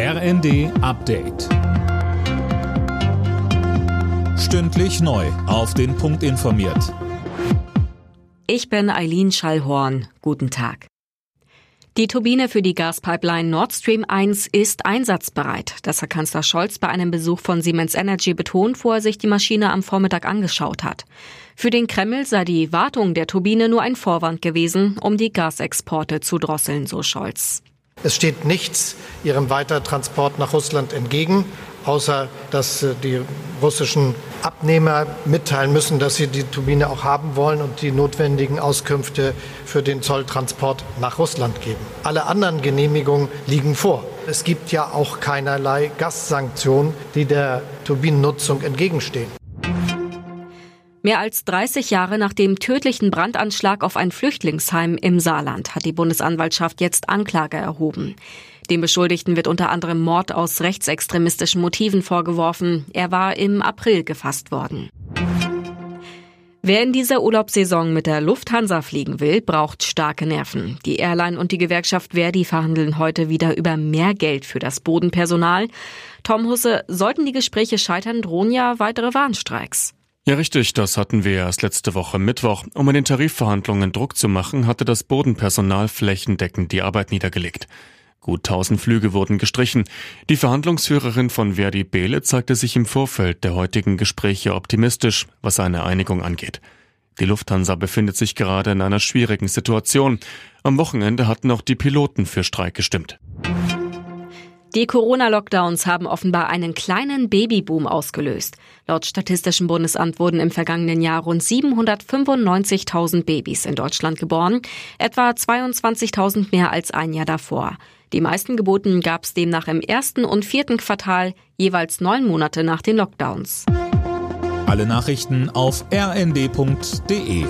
RND Update. Stündlich neu. Auf den Punkt informiert. Ich bin Eileen Schallhorn. Guten Tag. Die Turbine für die Gaspipeline Nord Stream 1 ist einsatzbereit. Das hat Kanzler Scholz bei einem Besuch von Siemens Energy betont, wo er sich die Maschine am Vormittag angeschaut hat. Für den Kreml sei die Wartung der Turbine nur ein Vorwand gewesen, um die Gasexporte zu drosseln, so Scholz. Es steht nichts ihrem Weitertransport nach Russland entgegen, außer dass äh, die russischen Abnehmer mitteilen müssen, dass sie die Turbine auch haben wollen und die notwendigen Auskünfte für den Zolltransport nach Russland geben. Alle anderen Genehmigungen liegen vor. Es gibt ja auch keinerlei Gassanktionen, die der Turbinennutzung entgegenstehen. Mehr als 30 Jahre nach dem tödlichen Brandanschlag auf ein Flüchtlingsheim im Saarland hat die Bundesanwaltschaft jetzt Anklage erhoben. Dem Beschuldigten wird unter anderem Mord aus rechtsextremistischen Motiven vorgeworfen. Er war im April gefasst worden. Wer in dieser Urlaubssaison mit der Lufthansa fliegen will, braucht starke Nerven. Die Airline und die Gewerkschaft Verdi verhandeln heute wieder über mehr Geld für das Bodenpersonal. Tom Husse, sollten die Gespräche scheitern, drohen ja weitere Warnstreiks. Ja, richtig, das hatten wir erst letzte Woche Mittwoch. Um in den Tarifverhandlungen Druck zu machen, hatte das Bodenpersonal flächendeckend die Arbeit niedergelegt. Gut 1000 Flüge wurden gestrichen. Die Verhandlungsführerin von Verdi Behle zeigte sich im Vorfeld der heutigen Gespräche optimistisch, was eine Einigung angeht. Die Lufthansa befindet sich gerade in einer schwierigen Situation. Am Wochenende hatten auch die Piloten für Streik gestimmt. Die Corona-Lockdowns haben offenbar einen kleinen Babyboom ausgelöst. Laut Statistischem Bundesamt wurden im vergangenen Jahr rund 795.000 Babys in Deutschland geboren, etwa 22.000 mehr als ein Jahr davor. Die meisten Geburten gab es demnach im ersten und vierten Quartal, jeweils neun Monate nach den Lockdowns. Alle Nachrichten auf rnd.de